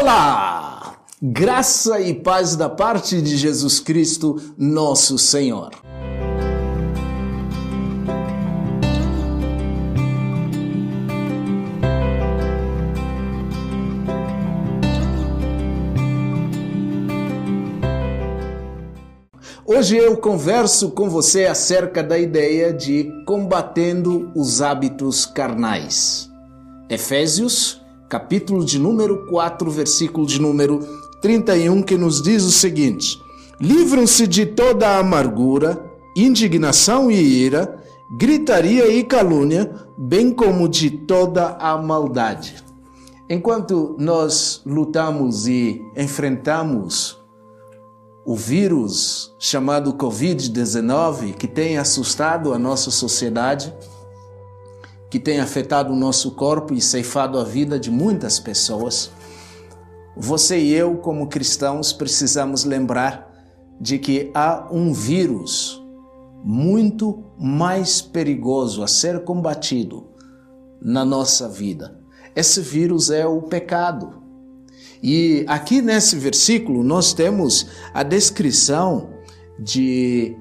Olá! Graça e paz da parte de Jesus Cristo, nosso Senhor. Hoje eu converso com você acerca da ideia de combatendo os hábitos carnais. Efésios, capítulo de número 4, versículo de número 31, que nos diz o seguinte: Livram-se de toda a amargura, indignação e ira, gritaria e calúnia, bem como de toda a maldade. Enquanto nós lutamos e enfrentamos o vírus chamado Covid-19, que tem assustado a nossa sociedade, que tem afetado o nosso corpo e ceifado a vida de muitas pessoas, você e eu, como cristãos, precisamos lembrar de que há um vírus muito mais perigoso a ser combatido na nossa vida. Esse vírus é o pecado. E aqui nesse versículo nós temos a descrição de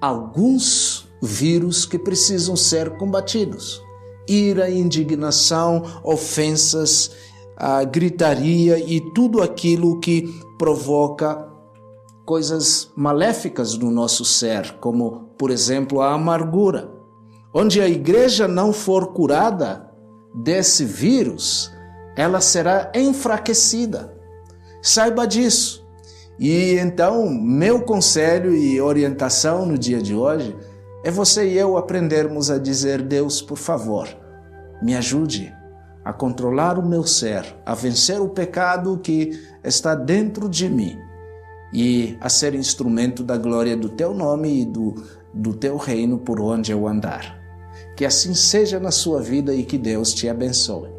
alguns vírus que precisam ser combatidos: ira, indignação, ofensas, a gritaria e tudo aquilo que provoca coisas maléficas no nosso ser, como, por exemplo, a amargura. Onde a igreja não for curada desse vírus, ela será enfraquecida. Saiba disso. E então, meu conselho e orientação no dia de hoje é você e eu aprendermos a dizer: Deus, por favor, me ajude a controlar o meu ser, a vencer o pecado que está dentro de mim e a ser instrumento da glória do teu nome e do, do teu reino por onde eu andar. Que assim seja na sua vida e que Deus te abençoe.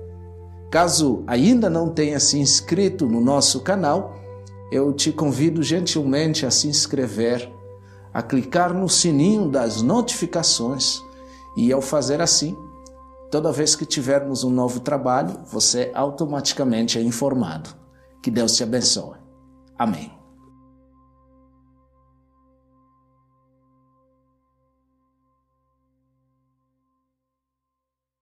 Caso ainda não tenha se inscrito no nosso canal, eu te convido gentilmente a se inscrever, a clicar no sininho das notificações e ao fazer assim, toda vez que tivermos um novo trabalho, você automaticamente é informado. Que Deus te abençoe. Amém.